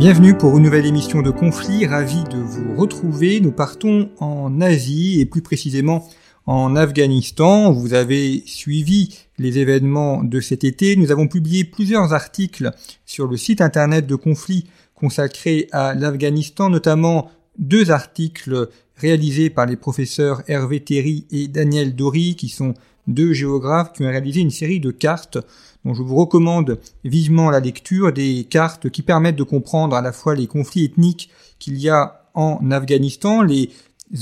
Bienvenue pour une nouvelle émission de Conflit, ravi de vous retrouver. Nous partons en Asie et plus précisément en Afghanistan. Vous avez suivi les événements de cet été. Nous avons publié plusieurs articles sur le site internet de Conflit consacré à l'Afghanistan, notamment deux articles réalisés par les professeurs Hervé Terry et Daniel Dory, qui sont deux géographes qui ont réalisé une série de cartes dont je vous recommande vivement la lecture des cartes qui permettent de comprendre à la fois les conflits ethniques qu'il y a en Afghanistan, les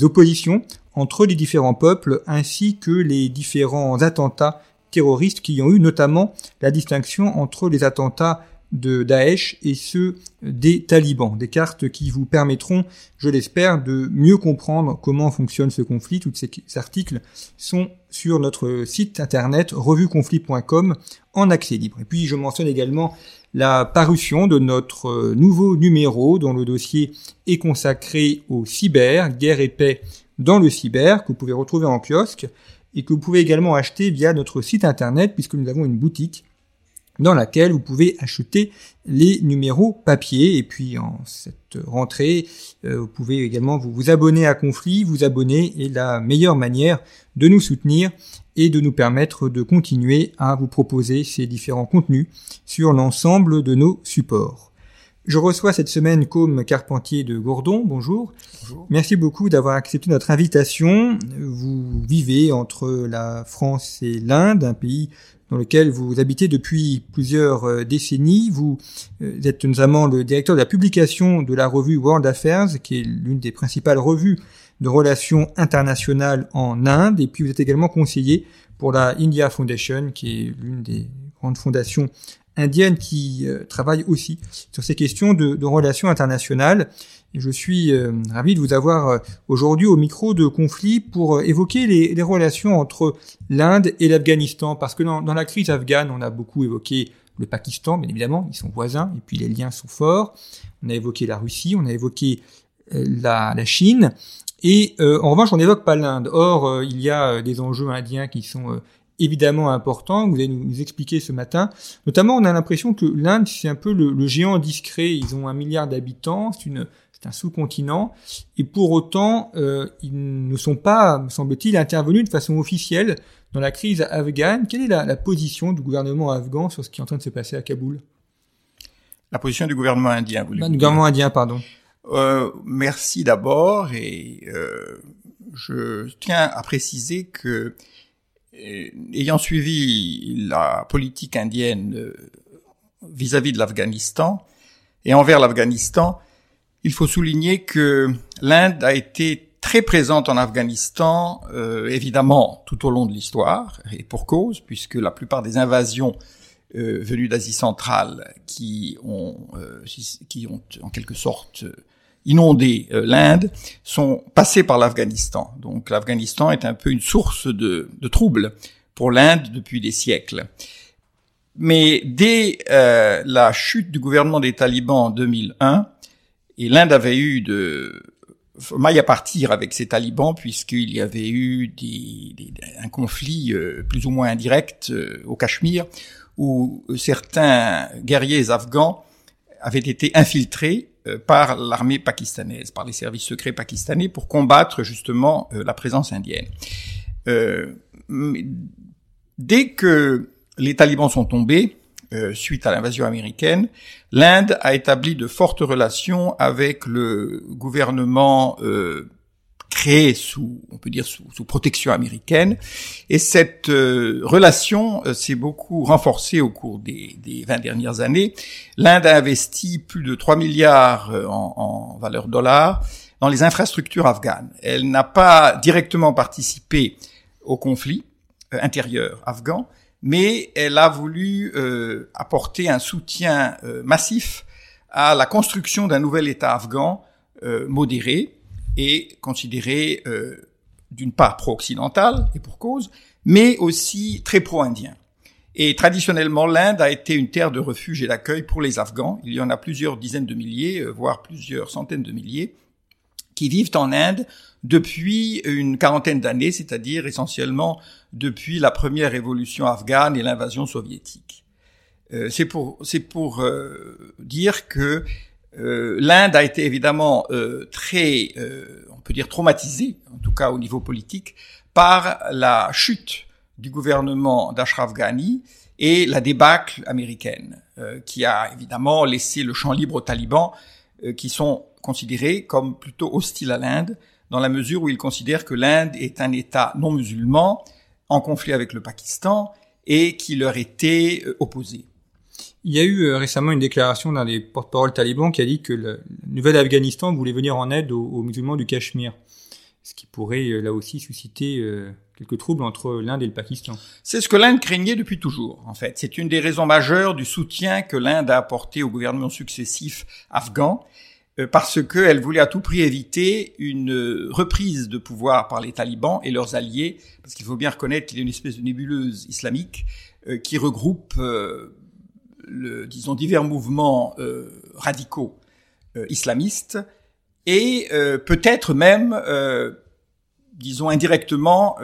oppositions entre les différents peuples ainsi que les différents attentats terroristes qui ont eu notamment la distinction entre les attentats de Daesh et ceux des talibans. Des cartes qui vous permettront, je l'espère, de mieux comprendre comment fonctionne ce conflit. Tous ces articles sont sur notre site internet revueconflit.com en accès libre. Et puis je mentionne également la parution de notre nouveau numéro dont le dossier est consacré au cyber, guerre et paix dans le cyber, que vous pouvez retrouver en kiosque et que vous pouvez également acheter via notre site internet puisque nous avons une boutique dans laquelle vous pouvez acheter les numéros papier. Et puis en cette rentrée, euh, vous pouvez également vous, vous abonner à Conflit, vous abonner est la meilleure manière de nous soutenir et de nous permettre de continuer à vous proposer ces différents contenus sur l'ensemble de nos supports. Je reçois cette semaine comme Carpentier de Gourdon. Bonjour. Bonjour. Merci beaucoup d'avoir accepté notre invitation. Vous vivez entre la France et l'Inde, un pays dans lequel vous habitez depuis plusieurs euh, décennies. Vous euh, êtes notamment le directeur de la publication de la revue World Affairs, qui est l'une des principales revues de relations internationales en Inde. Et puis vous êtes également conseiller pour la India Foundation, qui est l'une des grandes fondations indiennes qui euh, travaille aussi sur ces questions de, relations internationales. Je suis euh, ravi de vous avoir euh, aujourd'hui au micro de conflit pour évoquer les, relations entre l'Inde et l'Afghanistan, parce que dans, la crise afghane, on a beaucoup évoqué le Pakistan, bien évidemment, ils sont voisins, et puis les liens sont forts. On a évoqué la Russie, on a évoqué la, Chine, et en revanche, on n'évoque pas l'Inde. Or, il y a des enjeux indiens qui sont évidemment importants, vous allez nous, nous, expliquer ce matin. Notamment, on a l'impression que l'Inde, c'est un peu le, le, géant discret. Ils ont un milliard d'habitants, c'est une c'est un sous-continent, et pour autant, euh, ils ne sont pas, me semble-t-il, intervenus de façon officielle dans la crise afghane. Quelle est la, la, position du gouvernement afghan sur ce qui est en train de se passer à Kaboul? La position du gouvernement indien, vous voulez Du gouvernement indien, pardon. Euh, merci d'abord, et euh, je tiens à préciser que, ayant suivi la politique indienne euh, vis-à-vis -vis de l'Afghanistan, et envers l'Afghanistan, il faut souligner que l'Inde a été très présente en Afghanistan, euh, évidemment, tout au long de l'histoire, et pour cause, puisque la plupart des invasions euh, venues d'Asie centrale qui ont, euh, qui ont en quelque sorte inondé euh, l'Inde sont passées par l'Afghanistan. Donc l'Afghanistan est un peu une source de, de troubles pour l'Inde depuis des siècles. Mais dès euh, la chute du gouvernement des talibans en 2001, et l'Inde avait eu de maille à partir avec ces talibans puisqu'il y avait eu des, un conflit euh, plus ou moins indirect euh, au Cachemire où certains guerriers afghans avaient été infiltrés par l'armée pakistanaise, par les services secrets pakistanais pour combattre justement euh, la présence indienne. Euh, dès que les talibans sont tombés, euh, suite à l'invasion américaine, l'Inde a établi de fortes relations avec le gouvernement euh, créé sous, on peut dire, sous, sous protection américaine. Et cette euh, relation euh, s'est beaucoup renforcée au cours des, des 20 dernières années. L'Inde a investi plus de 3 milliards euh, en, en valeur dollar dans les infrastructures afghanes. Elle n'a pas directement participé au conflit intérieur afghan, mais elle a voulu euh, apporter un soutien euh, massif à la construction d'un nouvel État afghan euh, modéré et considéré d'une part pro-occidental et pour cause, mais aussi très pro-indien. Et traditionnellement, l'Inde a été une terre de refuge et d'accueil pour les Afghans. Il y en a plusieurs dizaines de milliers, voire plusieurs centaines de milliers, qui vivent en Inde depuis une quarantaine d'années, c'est-à-dire essentiellement depuis la première révolution afghane et l'invasion soviétique. Euh, c'est pour, c'est pour euh, dire que euh, l'Inde a été évidemment très, on peut dire traumatisée, en tout cas au niveau politique, par la chute du gouvernement d'Ashraf Ghani et la débâcle américaine, qui a évidemment laissé le champ libre aux talibans, qui sont considérés comme plutôt hostiles à l'Inde, dans la mesure où ils considèrent que l'Inde est un État non musulman, en conflit avec le Pakistan, et qui leur était euh, opposé. Il y a eu euh, récemment une déclaration d'un des porte-parole talibans qui a dit que le nouvel Afghanistan voulait venir en aide aux, musulmans du Cachemire, ce qui pourrait euh, là aussi susciter quelques troubles entre l'Inde et le Pakistan. C'est ce que l'Inde craignait depuis toujours, en fait. C'est une des raisons majeures du soutien que l'Inde a apporté aux gouvernements successifs afghans, euh, parce qu'elle voulait à tout prix éviter une reprise de pouvoir par les talibans et leurs alliés, parce qu'il faut bien reconnaître qu'il y a une espèce de nébuleuse islamique euh, qui regroupe, euh, disons, divers mouvements radicaux islamistes et peut-être même, disons indirectement,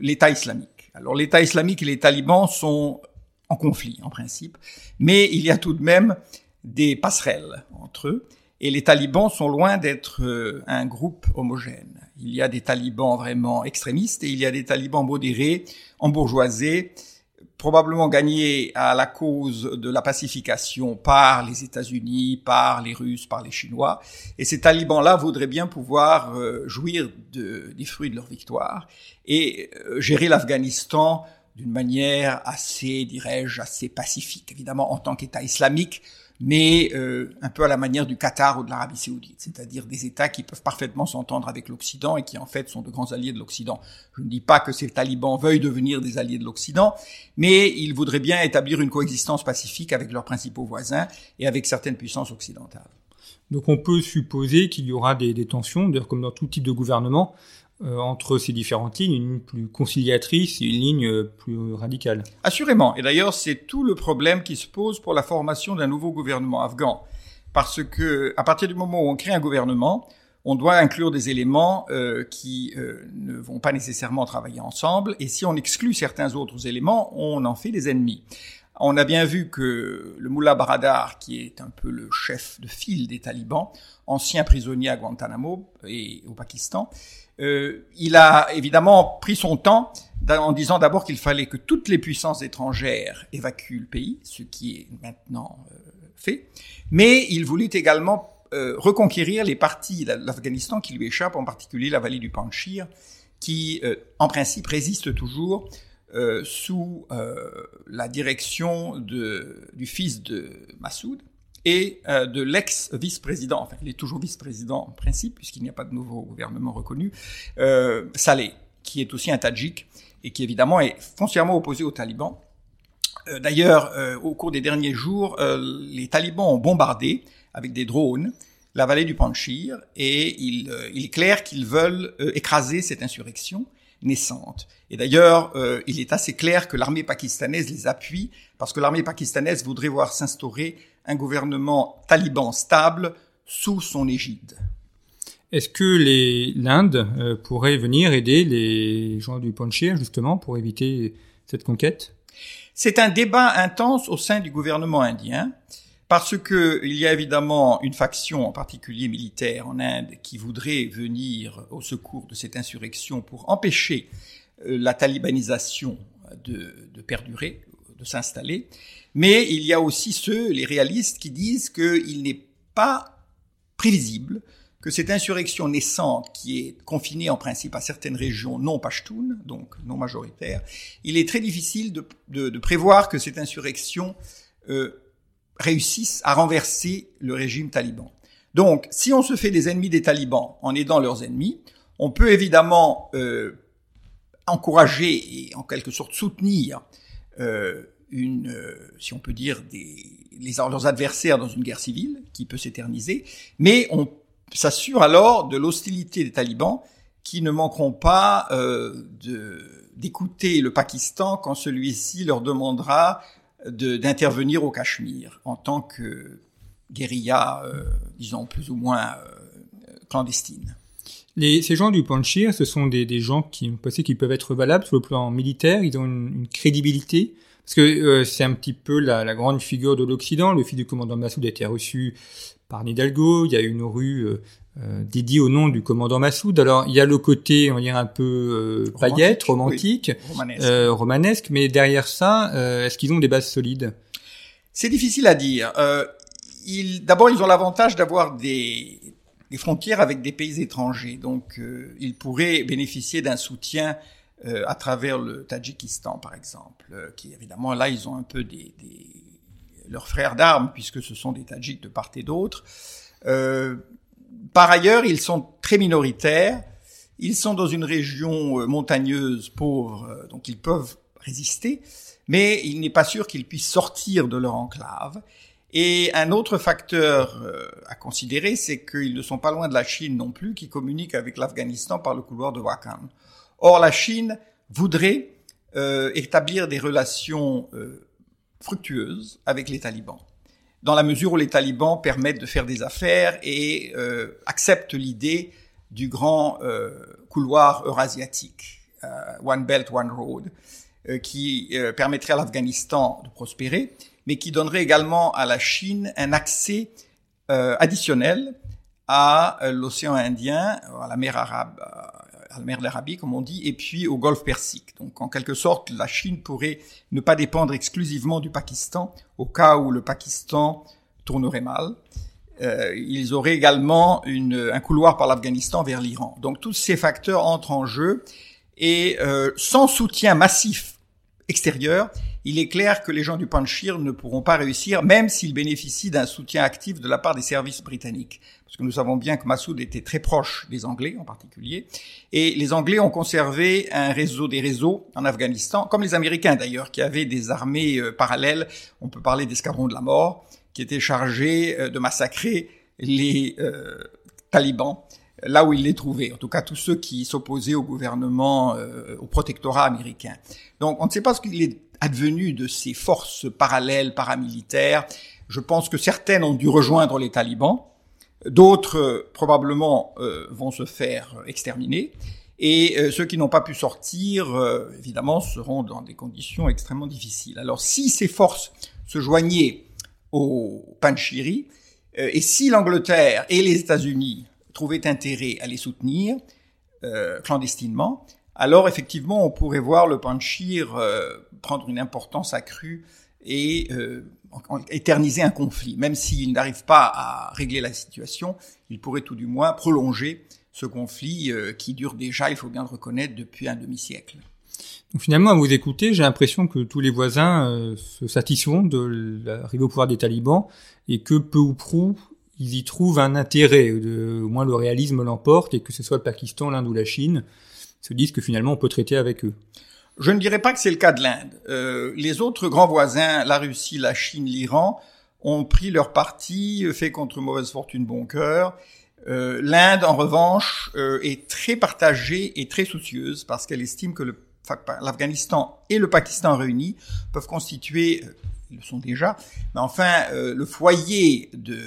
l'État islamique. Alors l'État islamique et les talibans sont en conflit en principe, mais il y a tout de même des passerelles entre eux. Et les talibans sont loin d'être euh, un groupe homogène. Il y a des talibans vraiment extrémistes et il y a des talibans modérés, embourgeoisés, probablement gagnés à la cause de la pacification par les États-Unis, par les Russes, par les Chinois. Et ces talibans-là voudraient bien pouvoir euh, jouir de, des fruits de leur victoire et euh, gérer l'Afghanistan d'une manière assez, dirais-je, assez pacifique, évidemment en tant qu'État islamique, mais euh, un peu à la manière du Qatar ou de l'Arabie saoudite, c'est-à-dire des États qui peuvent parfaitement s'entendre avec l'Occident et qui en fait sont de grands alliés de l'Occident. Je ne dis pas que ces talibans veuillent devenir des alliés de l'Occident, mais ils voudraient bien établir une coexistence pacifique avec leurs principaux voisins et avec certaines puissances occidentales. Donc on peut supposer qu'il y aura des, des tensions, d'ailleurs comme dans tout type de gouvernement, entre ces différentes lignes, une plus conciliatrice et une ligne euh, plus radicale. Assurément. Et d'ailleurs, c'est tout le problème qui se pose pour la formation d'un nouveau gouvernement afghan. Parce que, à partir du moment où on crée un gouvernement, on doit inclure des éléments euh, qui euh, ne vont pas nécessairement travailler ensemble. Et si on exclut certains autres éléments, on en fait des ennemis. On a bien vu que le Mullah Baradar, qui est un peu le chef de file des talibans, ancien prisonnier à Guantanamo et au Pakistan, euh, il a évidemment pris son temps en disant d'abord qu'il fallait que toutes les puissances étrangères évacuent le pays, ce qui est maintenant euh, fait, mais il voulut également euh, reconquérir les parties de l'Afghanistan qui lui échappent, en particulier la vallée du Panchir, qui en principe résiste toujours sous la direction de, du fils de Massoud, et euh, de l'ex-vice-président, enfin il est toujours vice-président en principe, puisqu'il n'y a pas de nouveau gouvernement reconnu, euh, Saleh, qui est aussi un Tadjik, et qui évidemment est foncièrement opposé aux talibans. Euh, D'ailleurs, euh, au cours des derniers jours, euh, les talibans ont bombardé, avec des drones, la vallée du Panchir, et il, il est clair qu'ils veulent écraser cette insurrection naissante. Et d'ailleurs, il est assez clair que l'armée pakistanaise les appuie, parce que l'armée pakistanaise voudrait voir s'instaurer un gouvernement taliban stable sous son égide. Est-ce que l'Inde euh, pourrait venir aider les gens du Panchir justement pour éviter cette conquête? C'est un débat intense au sein du gouvernement indien parce que il y a évidemment une faction en particulier militaire en Inde qui voudrait venir au secours de cette insurrection pour empêcher euh, la talibanisation de, de perdurer, de s'installer. Mais il y a aussi ceux, les réalistes, qui disent qu'il n'est pas prévisible que cette insurrection naissante, qui est confinée en principe à certaines régions non pashtunes, donc non majoritaires, il est très difficile de prévoir que cette insurrection euh, réussisse à renverser le régime taliban. Donc, si on se fait des ennemis des talibans en aidant leurs ennemis, on peut évidemment euh, encourager et en quelque sorte soutenir une, si on peut dire, des, les, leurs adversaires dans une guerre civile qui peut s'éterniser, mais on s'assure alors de l'hostilité des talibans qui ne manqueront pas euh, d'écouter le Pakistan quand celui-ci leur demandera d'intervenir au Cachemire en tant que guérilla, euh, disons plus ou moins euh, clandestine. Les, ces gens du Panchir, ce sont des, des gens qui ont passé qui peuvent être valables sur le plan militaire, ils ont une, une crédibilité, parce que euh, c'est un petit peu la, la, grande figure de l'Occident. Le fils du commandant Massoud a été reçu par Nidalgo, il y a une rue euh, euh, dédiée au nom du commandant Massoud. Alors il y a le côté, on va dire, un peu euh, paillette, romantique, romanesque. Euh, romanesque. mais derrière ça, est-ce qu'ils ont des bases solides? C'est difficile à dire. D'abord, ils ont l'avantage d'avoir des, des, frontières avec des pays étrangers, donc ils pourraient bénéficier d'un soutien à travers le Tadjikistan, par exemple, qui évidemment là, ils ont un peu des, des leurs frères d'armes, puisque ce sont des Tadjiks de part et d'autre. Euh, par ailleurs, ils sont très minoritaires. Ils sont dans une région euh, montagneuse, pauvre, euh, donc ils peuvent résister, mais il n'est pas sûr qu'ils puissent sortir de leur enclave. Et un autre facteur à considérer, c'est qu'ils ne sont pas loin de la Chine non plus, qui communique avec l'Afghanistan par le couloir de Wakhan. Or, la Chine voudrait euh, établir des relations euh, fructueuse avec les talibans, dans la mesure où les talibans permettent de faire des affaires et euh, acceptent l'idée du grand euh, couloir eurasiatique, euh, One Belt, One Road, euh, qui euh, permettrait à l'Afghanistan de prospérer, mais qui donnerait également à la Chine un accès additionnel à l'océan Indien, à la mer Arabe, à la mer d'Arabie, comme on dit, et puis au golfe Persique. Donc, en quelque sorte, la Chine pourrait ne pas dépendre exclusivement du Pakistan au cas où le Pakistan tournerait mal. Euh, ils auraient également un couloir par l'Afghanistan vers l'Iran. Donc, tous ces facteurs entrent en jeu et euh, sans soutien massif extérieur, il est clair que les gens du Panchir ne pourront pas réussir, même s'ils bénéficient d'un soutien actif de la part des services britanniques. Parce que nous savons bien que Massoud était très proche des Anglais en particulier, et les Anglais ont conservé un réseau des réseaux en Afghanistan, comme les Américains d'ailleurs, qui avaient des armées euh, parallèles, on peut parler d'escadrons de la mort, qui étaient chargés euh, de massacrer les euh, talibans là où ils les trouvaient, en tout cas tous ceux qui s'opposaient au gouvernement, au protectorat américain. Donc on ne sait pas ce qu'il est advenu de ces forces parallèles paramilitaires. Je pense que certaines ont dû rejoindre les talibans, D'autres, euh, probablement, euh, vont se faire exterminer. Et euh, ceux qui n'ont pas pu sortir, évidemment, seront dans des conditions extrêmement difficiles. Alors, si ces forces se joignaient au Panchiri, et si l'Angleterre et les États-Unis trouvaient intérêt à les soutenir clandestinement, alors effectivement, on pourrait voir le Panchir prendre une importance accrue et éterniser un conflit. Même s'il n'arrive pas à régler la situation, il pourrait tout du moins prolonger ce conflit euh, qui dure déjà, il faut bien le reconnaître, depuis un demi-siècle. Donc finalement, à vous écouter, j'ai l'impression que tous les voisins euh, se satisfont de l'arrivée au pouvoir des talibans et que peu ou prou, ils y trouvent un intérêt. Au moins le réalisme l'emporte et que ce soit le Pakistan, l'Inde ou la Chine se disent que finalement on peut traiter avec eux. Je ne dirais pas que c'est le cas de l'Inde. Euh, les autres grands voisins, la Russie, la Chine, l'Iran, ont pris leur parti, euh, fait contre mauvaise fortune bon cœur. Euh, L'Inde, en revanche, euh, est très partagée et très soucieuse parce qu'elle estime que l'Afghanistan et le Pakistan réunis peuvent constituer, euh, ils le sont déjà, mais enfin le foyer de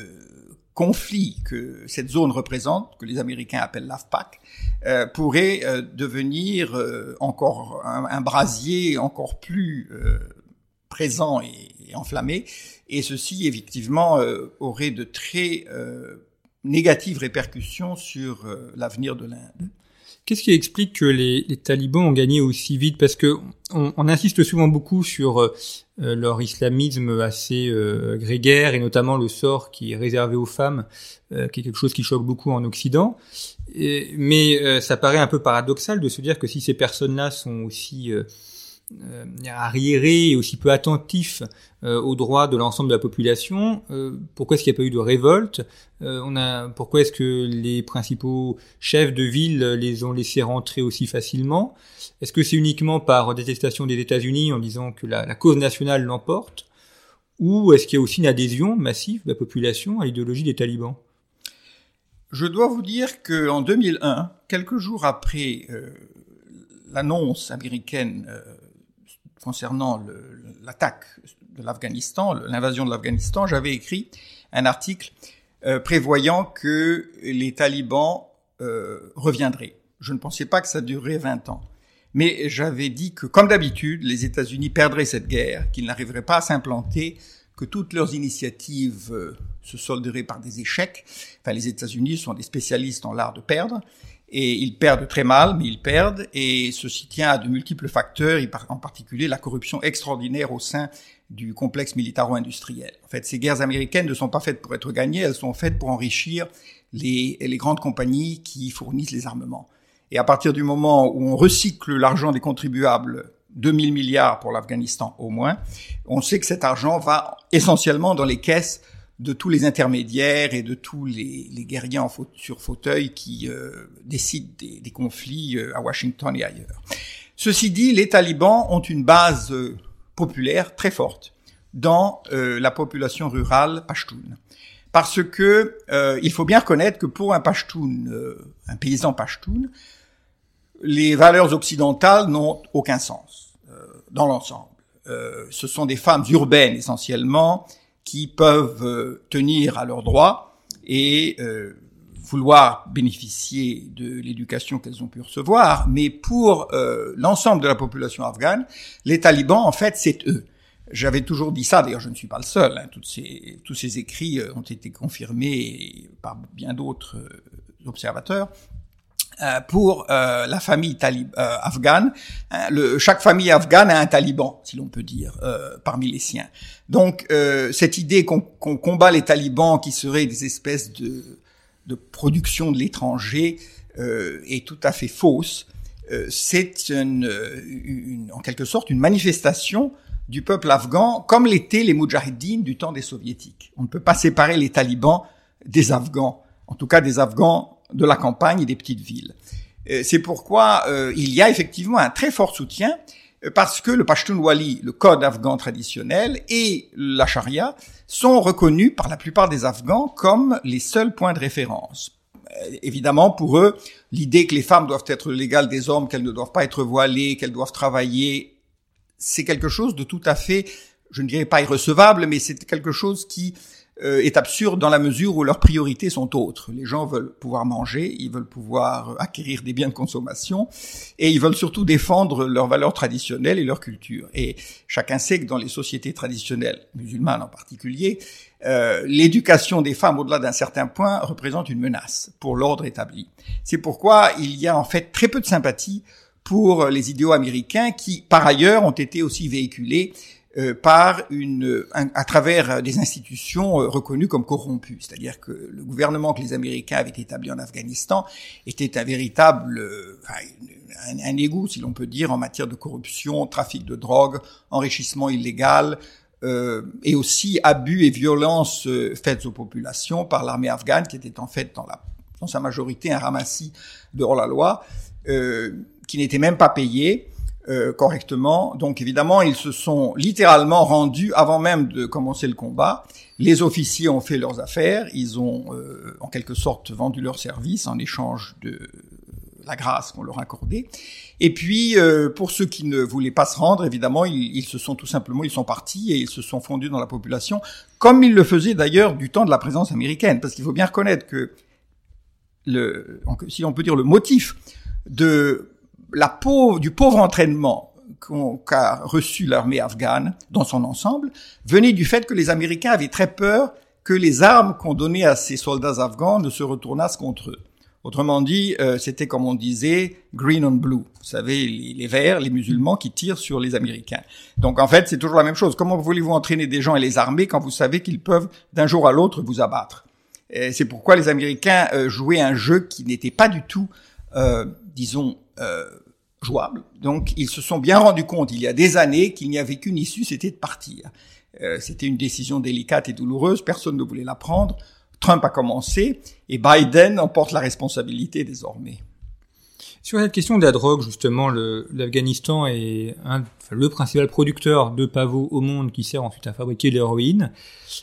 conflit que cette zone représente, que les Américains appellent l'AFPAC, euh, pourrait euh, devenir euh, encore un, brasier encore plus présent et, et, enflammé. Et ceci, effectivement, aurait de très négatives répercussions sur l'avenir de l'Inde. Qu'est-ce qui explique que les, talibans ont gagné aussi vite? Parce que on, insiste souvent beaucoup sur euh, leur islamisme assez euh, grégaire et notamment le sort qui est réservé aux femmes, euh, qui est quelque chose qui choque beaucoup en Occident. Mais euh, ça paraît un peu paradoxal de se dire que si ces personnes-là sont aussi euh, arriéré et aussi peu attentif euh, aux droits de l'ensemble de la population, euh, pourquoi est-ce qu'il n'y a pas eu de révolte? On a, Pourquoi est-ce que les principaux chefs de ville les ont laissés rentrer aussi facilement? Est-ce que c'est uniquement par détestation des États-Unis en disant que la, la cause nationale l'emporte? Ou est-ce qu'il y a aussi une adhésion massive de la population à l'idéologie des talibans? Je dois vous dire qu'en 2001, quelques jours après l'annonce américaine concernant l'attaque de l'Afghanistan, l'invasion de l'Afghanistan, j'avais écrit un article euh, prévoyant que les talibans euh, reviendraient. Je ne pensais pas que ça durerait 20 ans. Mais j'avais dit que, comme d'habitude, les États-Unis perdraient cette guerre, qu'ils n'arriveraient pas à s'implanter, que toutes leurs initiatives euh, se solderaient par des échecs. Enfin, les États-Unis sont des spécialistes en l'art de perdre, et ils perdent très mal, mais ils perdent, et ceci tient à de multiples facteurs, en particulier la corruption extraordinaire au sein du complexe militaro-industriel. En fait, ces guerres américaines ne sont pas faites pour être gagnées, elles sont faites pour enrichir les, les grandes compagnies qui fournissent les armements. Et à partir du moment où on recycle l'argent des contribuables 2000 milliards pour l'Afghanistan au moins, on sait que cet argent va essentiellement dans les caisses de tous les intermédiaires et de tous les, les guerriers en sur fauteuil qui euh, décident des, des conflits euh, à Washington et ailleurs. Ceci dit, les talibans ont une base euh, populaire très forte dans la population rurale pashtoun. Parce que il faut bien reconnaître que pour un pashtoun, un paysan pashtoun, les valeurs occidentales n'ont aucun sens dans l'ensemble. ce sont des femmes urbaines essentiellement, qui peuvent euh, tenir à leurs droits et euh, vouloir bénéficier de l'éducation qu'elles ont pu recevoir, mais pour euh, l'ensemble de la population afghane, les talibans, en fait, c'est eux. J'avais toujours dit ça, d'ailleurs je ne suis pas le seul, hein, ces, tous ces écrits ont été confirmés par bien d'autres observateurs. Euh, pour euh, la famille euh, afghane. Hein, le, chaque famille afghane a un taliban, si l'on peut dire, parmi les siens. Donc cette idée qu'on combat les talibans qui seraient des espèces de, de production de l'étranger est tout à fait fausse. C'est une, une, en quelque sorte une manifestation du peuple afghan, comme l'étaient les moudjahidines du temps des soviétiques. On ne peut pas séparer les talibans des Afghans, en tout cas des Afghans de la campagne et des petites villes. Euh, c'est pourquoi euh, il y a effectivement un très fort soutien euh, parce que le Pashtunwali, le code afghan traditionnel, et la charia sont reconnus par la plupart des Afghans comme les seuls points de référence. évidemment, pour eux, l'idée que les femmes doivent être légales des hommes, qu'elles ne doivent pas être voilées, qu'elles doivent travailler, c'est quelque chose de tout à fait, je ne dirais pas irrecevable, mais c'est quelque chose qui euh, est absurde dans la mesure où leurs priorités sont autres. Les gens veulent pouvoir manger, ils veulent pouvoir acquérir des biens de consommation, et ils veulent surtout défendre leurs valeurs traditionnelles et leur culture. Et chacun sait que dans les sociétés traditionnelles, musulmanes en particulier, euh, l'éducation des femmes au-delà d'un certain point représente une menace pour l'ordre établi. C'est pourquoi il y a en fait très peu de sympathie pour les idéaux américains qui, par ailleurs, ont été aussi véhiculés euh, par une, à travers des institutions euh, reconnues comme corrompues. C'est-à-dire que le gouvernement que les Américains avaient établi en Afghanistan était un véritable, euh, un, un, égout, si l'on peut dire, en matière de corruption, trafic de drogue, enrichissement illégal, euh, et aussi abus et violences faites aux populations par l'armée afghane, qui était en fait dans, la, dans sa majorité un ramassis de hors-la-loi, euh, qui n'était même pas payé euh, correctement. Donc évidemment, ils se sont littéralement rendus avant même de commencer le combat. Les officiers ont fait leurs affaires, ils ont euh, en quelque sorte vendu leurs services en échange de la grâce qu'on leur accordait. Et puis, euh, pour ceux qui ne voulaient pas se rendre, évidemment, ils, ils, se sont tout simplement, ils sont partis et ils se sont fondus dans la population, comme ils le faisaient d'ailleurs du temps de la présence américaine, parce qu'il faut bien reconnaître que le, si on peut dire le motif de la pauvre, du pauvre entraînement qu'a reçu l'armée afghane dans son ensemble venait du fait que les Américains avaient très peur que les armes qu'on donnait à ces soldats afghans ne se retournassent contre eux. Autrement dit, euh, c'était comme on disait green on blue. Vous savez, les, verts, les musulmans qui tirent sur les Américains. Donc en fait, c'est toujours la même chose. Comment voulez-vous entraîner des gens et les armer quand vous savez qu'ils peuvent d'un jour à l'autre vous abattre? C'est pourquoi les Américains euh, jouaient un jeu qui n'était pas du tout, euh, disons, jouable. Donc ils se sont bien rendus compte il y a des années qu'il n'y avait qu'une issue, c'était de partir. Euh, c'était une décision délicate et douloureuse, personne ne voulait la prendre. Trump a commencé et Biden en porte la responsabilité désormais. Sur cette question de la drogue, justement, l'Afghanistan est le principal producteur de pavots au monde qui sert ensuite à fabriquer l'héroïne.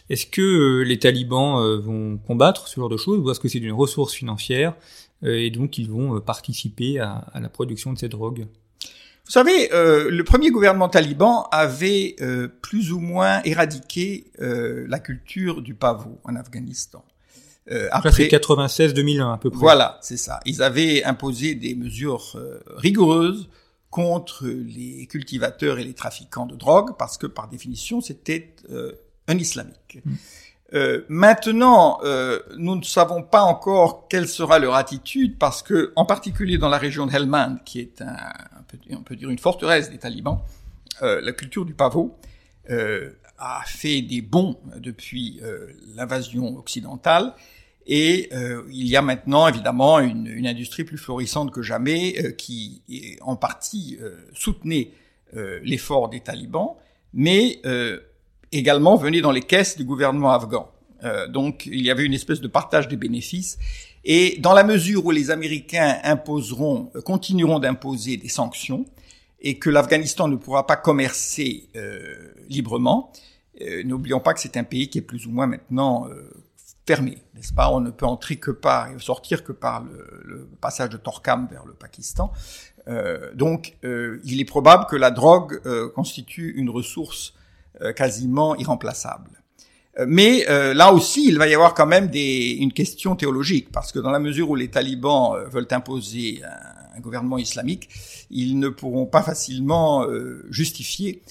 Est-ce que euh, les talibans euh, vont combattre ce genre de choses ou est-ce que c'est une ressource financière euh, et donc ils vont participer à, à, la production de cette drogue Vous savez, le premier gouvernement taliban avait plus ou moins éradiqué la culture du pavot en Afghanistan. Euh, après, c'est 96-2001 à peu près. Voilà, c'est ça. Ils avaient imposé des mesures euh, rigoureuses contre les cultivateurs et les trafiquants de drogue parce que par définition c'était euh, un islamique. Mm. Euh, maintenant, euh, nous ne savons pas encore quelle sera leur attitude parce que, en particulier dans la région de Helmand, qui est un, on peut dire une forteresse des talibans, la culture du pavot a fait des bons depuis l'invasion occidentale. Et euh, il y a maintenant évidemment une, une, industrie plus florissante que jamais euh, qui en partie euh, soutenait l'effort des talibans, mais également venait dans les caisses du gouvernement afghan. donc il y avait une espèce de partage des bénéfices. Et dans la mesure où les Américains imposeront, continueront d'imposer des sanctions, et que l'Afghanistan ne pourra pas commercer librement, n'oublions pas que c'est un pays qui est plus ou moins maintenant fermé, n'est-ce pas? On ne peut entrer que par et sortir que par le, passage de Torkam vers le Pakistan. Euh, donc, euh, il est probable que la drogue euh, constitue une ressource euh, quasiment irremplaçable. Euh, mais là aussi, il va y avoir quand même des, une question théologique, parce que dans la mesure où les talibans veulent imposer un, gouvernement islamique, ils ne pourront pas facilement justifier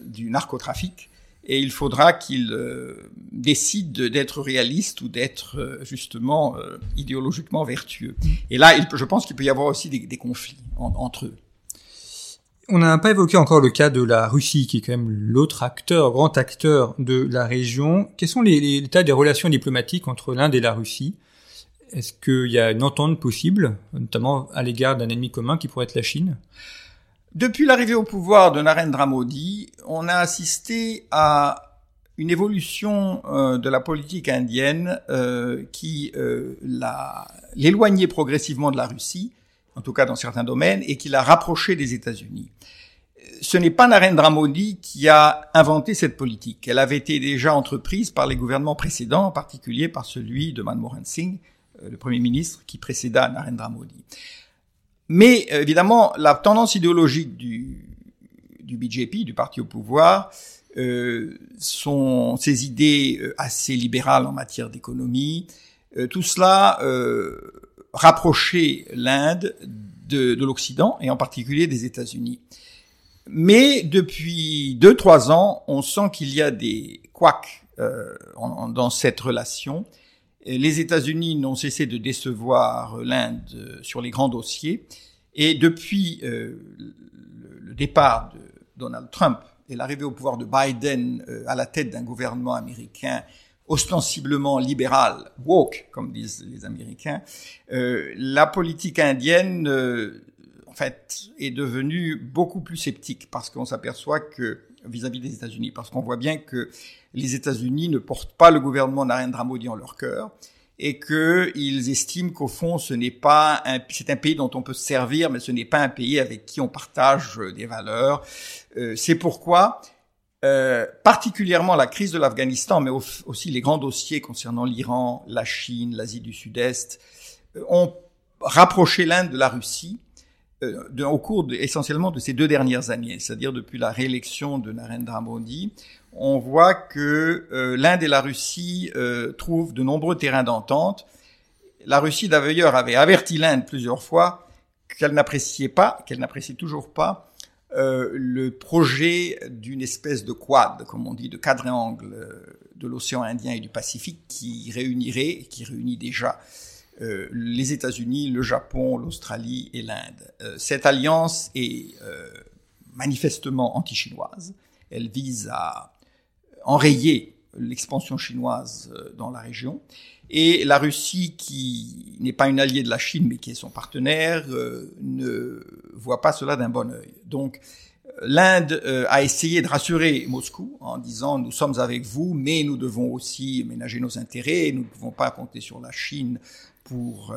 du narcotrafic et il faudra qu'il euh, décide d'être réaliste ou d'être euh, justement euh, idéologiquement vertueux. Et là, je pense qu'il peut y avoir aussi des, des conflits entre eux. On n'a pas évoqué encore le cas de la Russie, qui est quand même l'autre acteur, grand acteur de la région. Quels sont les, états des relations diplomatiques entre l'Inde et la Russie? Est-ce qu'il y a une entente possible, notamment à l'égard d'un ennemi commun qui pourrait être la Chine? Depuis l'arrivée au pouvoir de Narendra Modi, on a assisté à une évolution euh, de la politique indienne euh, qui euh, l'éloignait progressivement de la Russie, en tout cas dans certains domaines, et qui l'a rapproché des États-Unis. Ce n'est pas Narendra Modi qui a inventé cette politique. Elle avait été déjà entreprise par les gouvernements précédents, en particulier par celui de Manmohan Singh, euh, le Premier ministre qui précéda Narendra Modi. Mais euh, évidemment, la tendance idéologique du, du BJP, du parti au pouvoir, euh, sont ces idées euh, assez libérales en matière d'économie. Euh, tout cela euh, rapprochait l'Inde de, de l'Occident et en particulier des États-Unis. Mais depuis deux trois ans, on sent qu'il y a des couacs euh, dans cette relation les États-Unis n'ont cessé de décevoir l'Inde sur les grands dossiers. Et depuis euh, le départ de Donald Trump et l'arrivée au pouvoir de Biden euh, à la tête d'un gouvernement américain ostensiblement libéral, woke, comme disent les Américains, euh, la politique indienne, en fait, est devenue beaucoup plus sceptique parce qu'on s'aperçoit que vis-à-vis des États-Unis, parce qu'on voit bien que les États-Unis ne portent pas le gouvernement Narendra Modi en leur cœur et qu'ils estiment qu'au fond, ce n'est pas un, c'est un pays dont on peut se servir, mais ce n'est pas un pays avec qui on partage euh, des valeurs. Euh, c'est pourquoi, euh, particulièrement la crise de l'Afghanistan, mais aussi les grands dossiers concernant l'Iran, la Chine, l'Asie du Sud-Est, euh, ont rapproché l'Inde de la Russie euh, au cours de, essentiellement de ces deux dernières années, c'est-à-dire depuis la réélection de Narendra Modi, on voit que euh, l'Inde et la Russie trouvent de nombreux terrains d'entente. La Russie d'ailleurs avait averti l'Inde plusieurs fois qu'elle n'appréciait pas, qu'elle n'apprécie toujours pas euh, le projet d'une espèce de quad, comme on dit, de quadrangle de l'océan Indien et du Pacifique qui réunirait, qui réunit déjà euh, les États-Unis, le Japon, l'Australie et l'Inde. Euh, cette alliance est euh, manifestement anti-chinoise. Elle vise à enrayer l'expansion chinoise dans la région. Et la Russie, qui n'est pas une alliée de la Chine, mais qui est son partenaire, ne voit pas cela d'un bon œil. Donc, l'Inde a essayé de rassurer Moscou en disant nous sommes avec vous, mais nous devons aussi ménager nos intérêts, nous ne pouvons pas compter sur la Chine pour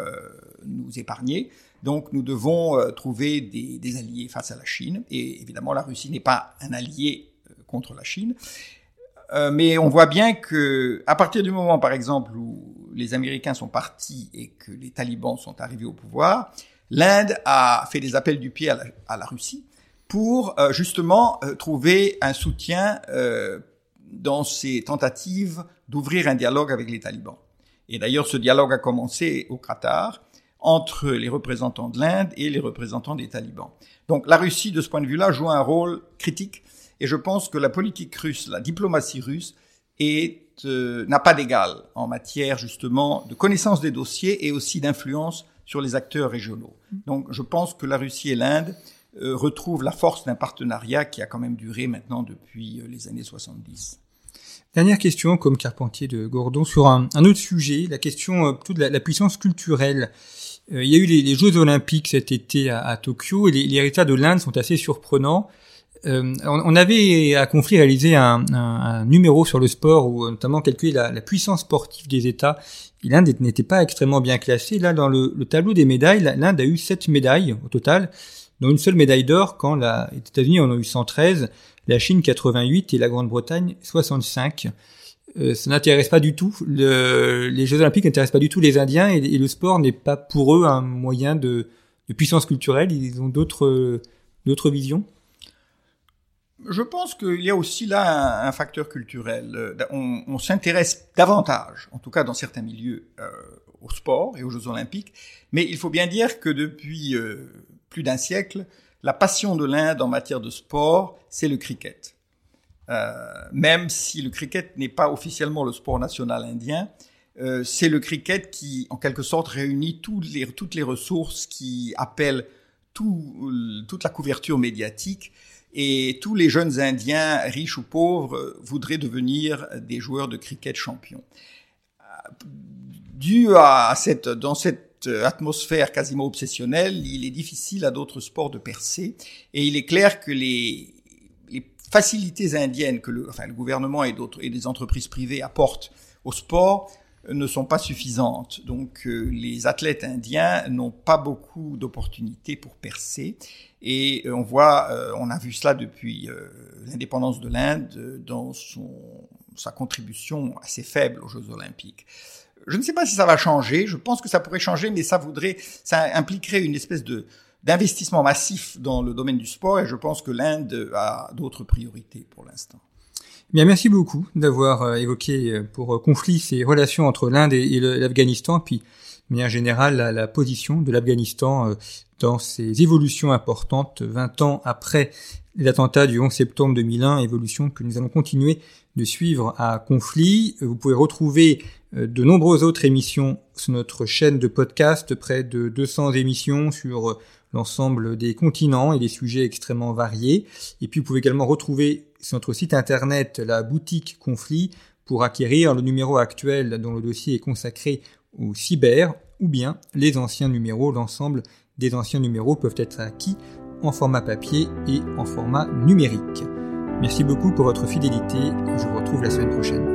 nous épargner. Donc nous devons euh, trouver des, alliés face à la Chine. Et évidemment, la Russie n'est pas un allié euh, contre la Chine. Euh, mais on voit bien que, à partir du moment, par exemple, où les Américains sont partis et que les talibans sont arrivés au pouvoir, l'Inde a fait des appels du pied à la, Russie pour justement trouver un soutien dans ses tentatives d'ouvrir un dialogue avec les talibans. Et d'ailleurs, ce dialogue a commencé au Qatar entre les représentants de l'Inde et les représentants des talibans. Donc la Russie, de ce point de vue-là, joue un rôle critique, et je pense que la politique russe, la diplomatie russe, euh, n'a pas d'égal en matière justement de connaissance des dossiers et aussi d'influence sur les acteurs régionaux. Donc je pense que la Russie et l'Inde euh, retrouvent la force d'un partenariat qui a quand même duré maintenant depuis euh, les années 70. Dernière question, comme Carpentier de Gordon, sur un, autre sujet, la question de la, la puissance culturelle. Euh, il y a eu les, Jeux Olympiques cet été à, Tokyo et les, les, résultats de l'Inde sont assez surprenants. Euh, on, avait à Conflit réalisé un, numéro sur le sport où notamment calculé la, la puissance sportive des États. L'Inde n'était pas extrêmement bien classée. Là, dans le, le tableau des médailles, l'Inde a eu sept médailles au total, dont une seule médaille d'or quand les États-Unis en ont eu 113, la Chine 88 et la Grande-Bretagne 65. Euh, ça n'intéresse pas du tout. Le, les Jeux Olympiques n'intéressent pas du tout les Indiens et, le sport n'est pas pour eux un moyen de, puissance culturelle. Ils ont d'autres visions. Je pense qu'il y a aussi là un, facteur culturel. Euh, on, s'intéresse davantage, en tout cas dans certains milieux, euh, au sport et aux Jeux Olympiques, mais il faut bien dire que depuis euh, plus d'un siècle, la passion de l'Inde en matière de sport, c'est le cricket. Même si le cricket n'est pas officiellement le sport national indien, c'est le cricket qui, en quelque sorte, réunit toutes les, toutes les ressources qui appellent tout, toute la couverture médiatique. Et tous les jeunes Indiens, riches ou pauvres, voudraient devenir des joueurs de cricket champions. Dû à cette, dans cette atmosphère quasiment obsessionnelle, il est difficile à d'autres sports de percer. Et il est clair que les, facilités indiennes que le, enfin, le gouvernement et d'autres et des entreprises privées apportent au sport ne sont pas suffisantes. Donc euh, les athlètes indiens n'ont pas beaucoup d'opportunités pour percer et euh, on voit, on a vu cela depuis l'indépendance de l'Inde dans son, sa contribution assez faible aux Jeux olympiques. Je ne sais pas si ça va changer, je pense que ça pourrait changer, mais ça voudrait, ça impliquerait une espèce de, d'investissement massif dans le domaine du sport et je pense que l'Inde a d'autres priorités pour l'instant. Bien, merci beaucoup d'avoir euh, évoqué euh, pour euh, conflit ces relations entre l'Inde et l'Afghanistan, puis de manière générale la, la position de l'Afghanistan dans ces évolutions importantes 20 ans après l'attentat du 11 septembre 2001, évolution que nous allons continuer de suivre à conflit. Vous pouvez retrouver de nombreuses autres émissions sur notre chaîne de podcast, près de 200 émissions sur l'ensemble des continents et des sujets extrêmement variés. Et puis vous pouvez également retrouver notre site internet la boutique Conflit pour acquérir le numéro actuel dont le dossier est consacré au cyber ou bien les anciens numéros. L'ensemble des anciens numéros peuvent être acquis en format papier et en format numérique. Merci beaucoup pour votre fidélité je vous retrouve la semaine prochaine.